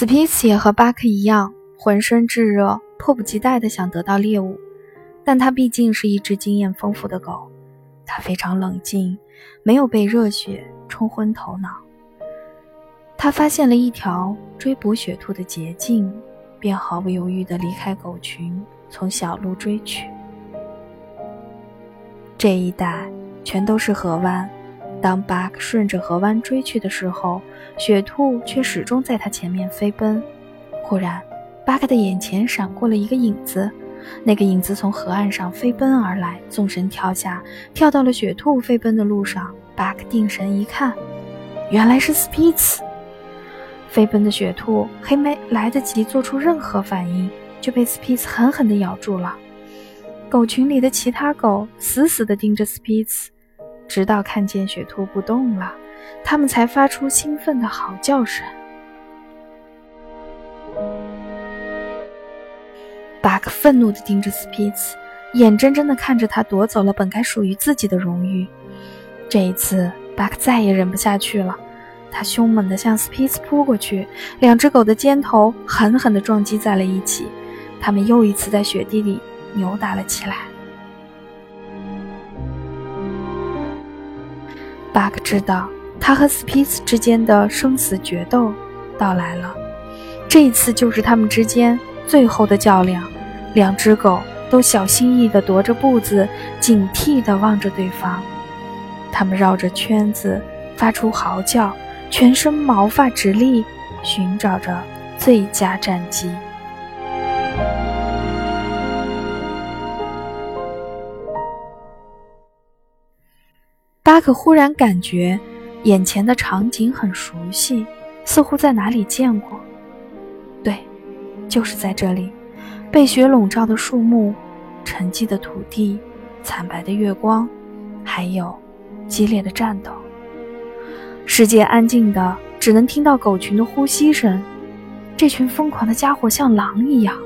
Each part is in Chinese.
斯皮茨也和巴克一样，浑身炙热，迫不及待地想得到猎物。但他毕竟是一只经验丰富的狗，他非常冷静，没有被热血冲昏头脑。他发现了一条追捕雪兔的捷径，便毫不犹豫地离开狗群，从小路追去。这一带全都是河湾，当巴克顺着河湾追去的时候，雪兔却始终在他前面飞奔。忽然，巴克的眼前闪过了一个影子。那个影子从河岸上飞奔而来，纵身跳下，跳到了雪兔飞奔的路上。巴克定神一看，原来是斯皮茨。飞奔的雪兔还没来得及做出任何反应，就被斯皮茨狠狠地咬住了。狗群里的其他狗死死地盯着斯皮茨，直到看见雪兔不动了，他们才发出兴奋的嚎叫声。巴克愤怒地盯着斯皮茨，眼睁睁地看着他夺走了本该属于自己的荣誉。这一次，巴克再也忍不下去了，他凶猛地向斯皮茨扑过去，两只狗的肩头狠狠地撞击在了一起，他们又一次在雪地里扭打了起来。巴克知道，他和斯皮茨之间的生死决斗到来了，这一次就是他们之间。最后的较量，两只狗都小心翼翼地踱着步子，警惕地望着对方。它们绕着圈子发出嚎叫，全身毛发直立，寻找着最佳战机。可忽然感觉眼前的场景很熟悉，似乎在哪里见过。对。就是在这里，被雪笼罩的树木，沉寂的土地，惨白的月光，还有激烈的战斗。世界安静的，只能听到狗群的呼吸声。这群疯狂的家伙像狼一样，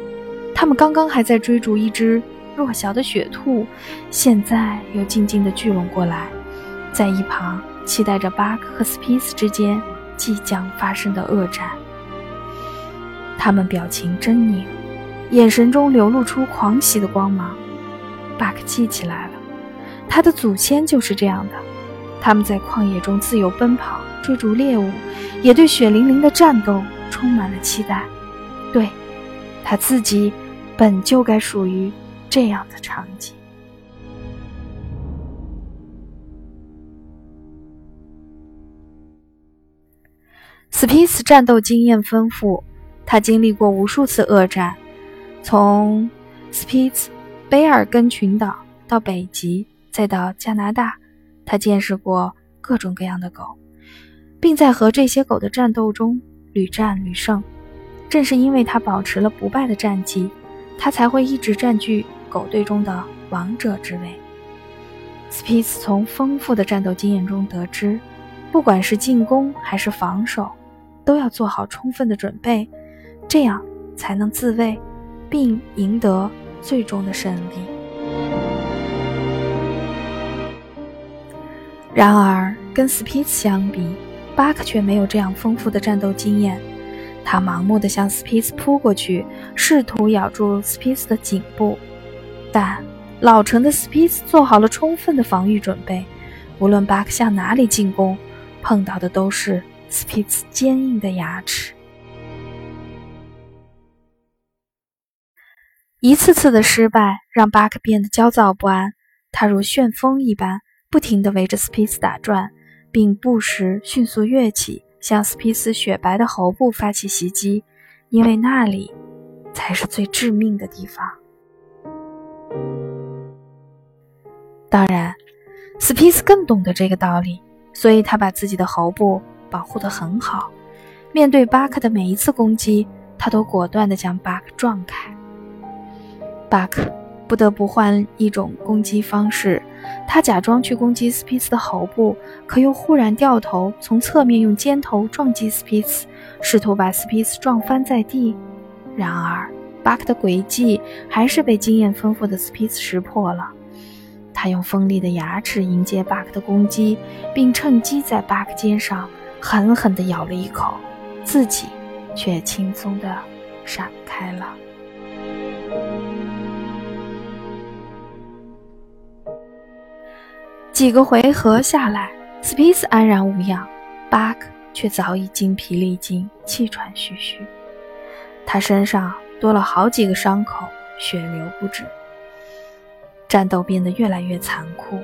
他们刚刚还在追逐一只弱小的雪兔，现在又静静地聚拢过来，在一旁期待着巴克和斯皮斯之间即将发生的恶战。他们表情狰狞，眼神中流露出狂喜的光芒。巴克记起来了，他的祖先就是这样的。他们在旷野中自由奔跑，追逐猎物，也对血淋淋的战斗充满了期待。对，他自己本就该属于这样的场景。斯皮斯战斗经验丰富。他经历过无数次恶战，从斯皮茨卑尔根群岛到北极，再到加拿大，他见识过各种各样的狗，并在和这些狗的战斗中屡战屡胜。正是因为他保持了不败的战绩，他才会一直占据狗队中的王者之位。斯皮茨从丰富的战斗经验中得知，不管是进攻还是防守，都要做好充分的准备。这样才能自卫，并赢得最终的胜利。然而，跟斯皮茨相比，巴克却没有这样丰富的战斗经验。他盲目地向斯皮茨扑过去，试图咬住斯皮茨的颈部，但老成的斯皮茨做好了充分的防御准备。无论巴克向哪里进攻，碰到的都是斯皮茨坚硬的牙齿。一次次的失败让巴克变得焦躁不安，他如旋风一般不停地围着斯皮斯打转，并不时迅速跃起，向斯皮斯雪白的喉部发起袭击，因为那里才是最致命的地方。当然，斯皮斯更懂得这个道理，所以他把自己的喉部保护得很好。面对巴克的每一次攻击，他都果断地将巴克撞开。巴克不得不换一种攻击方式。他假装去攻击斯皮茨的喉部，可又忽然掉头从侧面用尖头撞击斯皮茨，试图把斯皮茨撞翻在地。然而，巴克的诡计还是被经验丰富的斯皮茨识破了。他用锋利的牙齿迎接巴克的攻击，并趁机在巴克肩上狠狠地咬了一口，自己却轻松地闪开了。几个回合下来，斯皮斯安然无恙，巴克却早已精疲力尽，气喘吁吁。他身上多了好几个伤口，血流不止。战斗变得越来越残酷，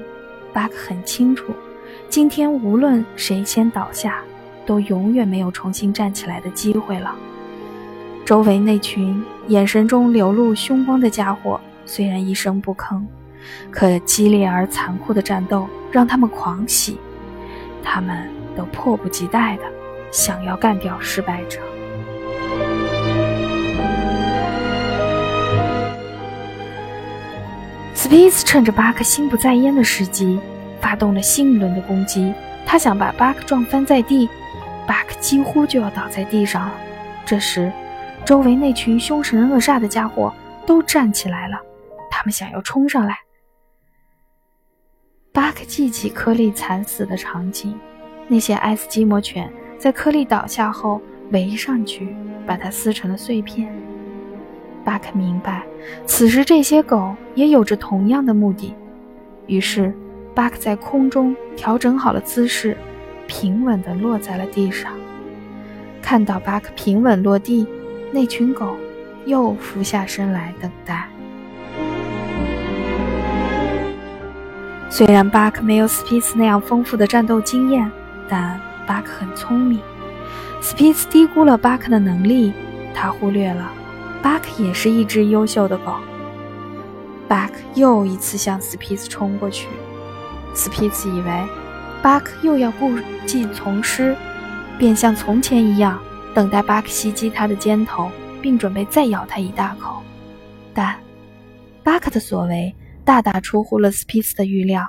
巴克很清楚，今天无论谁先倒下，都永远没有重新站起来的机会了。周围那群眼神中流露凶光的家伙，虽然一声不吭。可激烈而残酷的战斗让他们狂喜，他们都迫不及待的想要干掉失败者。斯皮斯趁着巴克心不在焉的时机，发动了新一轮的攻击。他想把巴克撞翻在地，巴克几乎就要倒在地上了。这时，周围那群凶神恶煞的家伙都站起来了，他们想要冲上来。巴克记起颗粒惨死的场景，那些爱斯基摩犬在颗粒倒下后围上去，把它撕成了碎片。巴克明白，此时这些狗也有着同样的目的。于是，巴克在空中调整好了姿势，平稳地落在了地上。看到巴克平稳落地，那群狗又俯下身来等待。虽然巴克没有斯皮茨那样丰富的战斗经验，但巴克很聪明。斯皮茨低估了巴克的能力，他忽略了巴克也是一只优秀的狗。巴克又一次向斯皮茨冲过去，斯皮茨以为巴克又要故技重施，便像从前一样等待巴克袭击他的肩头，并准备再咬他一大口。但巴克的所为。大大出乎了斯皮斯的预料。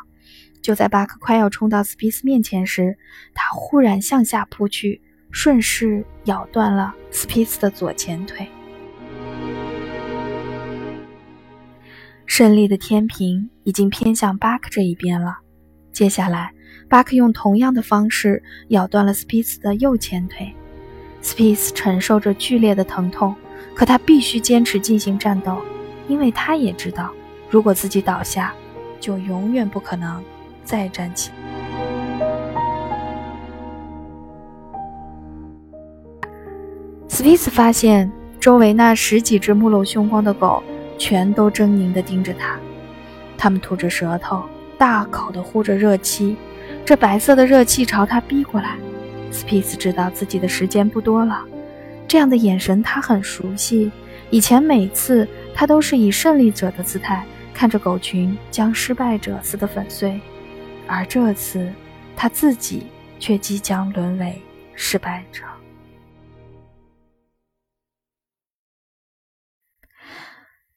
就在巴克快要冲到斯皮斯面前时，他忽然向下扑去，顺势咬断了斯皮斯的左前腿。胜利的天平已经偏向巴克这一边了。接下来，巴克用同样的方式咬断了斯皮斯的右前腿。斯皮斯承受着剧烈的疼痛，可他必须坚持进行战斗，因为他也知道。如果自己倒下，就永远不可能再站起。斯皮斯发现周围那十几只目露凶光的狗全都狰狞地盯着他，它们吐着舌头，大口地呼着热气，这白色的热气朝他逼过来。斯皮茨知道自己的时间不多了，这样的眼神他很熟悉，以前每次他都是以胜利者的姿态。看着狗群将失败者撕得粉碎，而这次他自己却即将沦为失败者。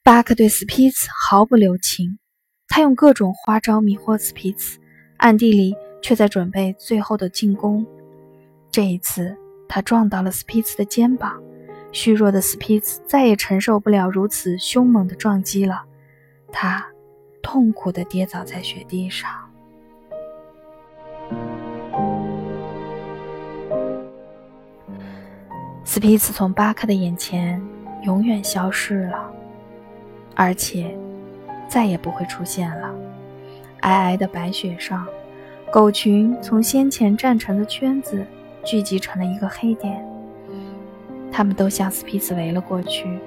巴克对斯皮茨毫不留情，他用各种花招迷惑斯皮茨，暗地里却在准备最后的进攻。这一次，他撞到了斯皮茨的肩膀，虚弱的斯皮茨再也承受不了如此凶猛的撞击了。他痛苦地跌倒在雪地上。斯皮茨从巴克的眼前永远消失了，而且再也不会出现了。皑皑的白雪上，狗群从先前站成的圈子聚集成了一个黑点。他们都向斯皮茨围了过去，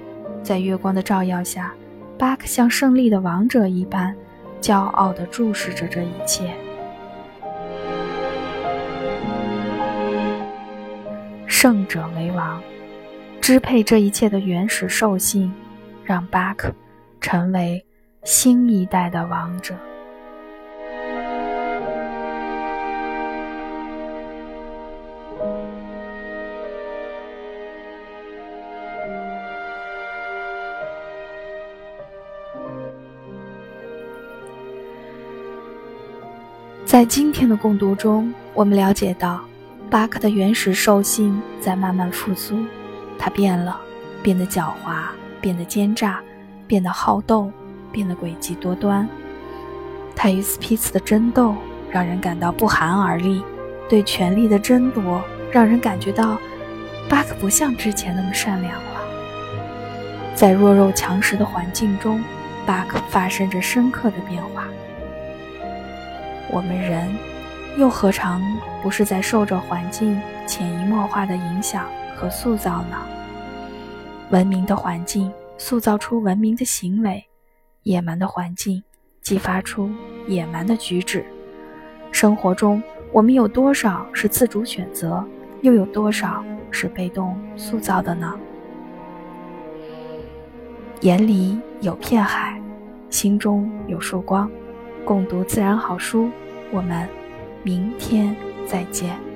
在月光的照耀下。巴克像胜利的王者一般，骄傲地注视着这一切。胜者为王，支配这一切的原始兽性，让巴克成为新一代的王者。在今天的共读中，我们了解到，巴克的原始兽性在慢慢复苏，他变了，变得狡猾，变得奸诈，变得好斗，变得诡计多端。他与斯皮茨的争斗让人感到不寒而栗，对权力的争夺让人感觉到巴克不像之前那么善良了。在弱肉强食的环境中，巴克发生着深刻的变化。我们人，又何尝不是在受着环境潜移默化的影响和塑造呢？文明的环境塑造出文明的行为，野蛮的环境激发出野蛮的举止。生活中，我们有多少是自主选择，又有多少是被动塑造的呢？眼里有片海，心中有束光。共读自然好书，我们明天再见。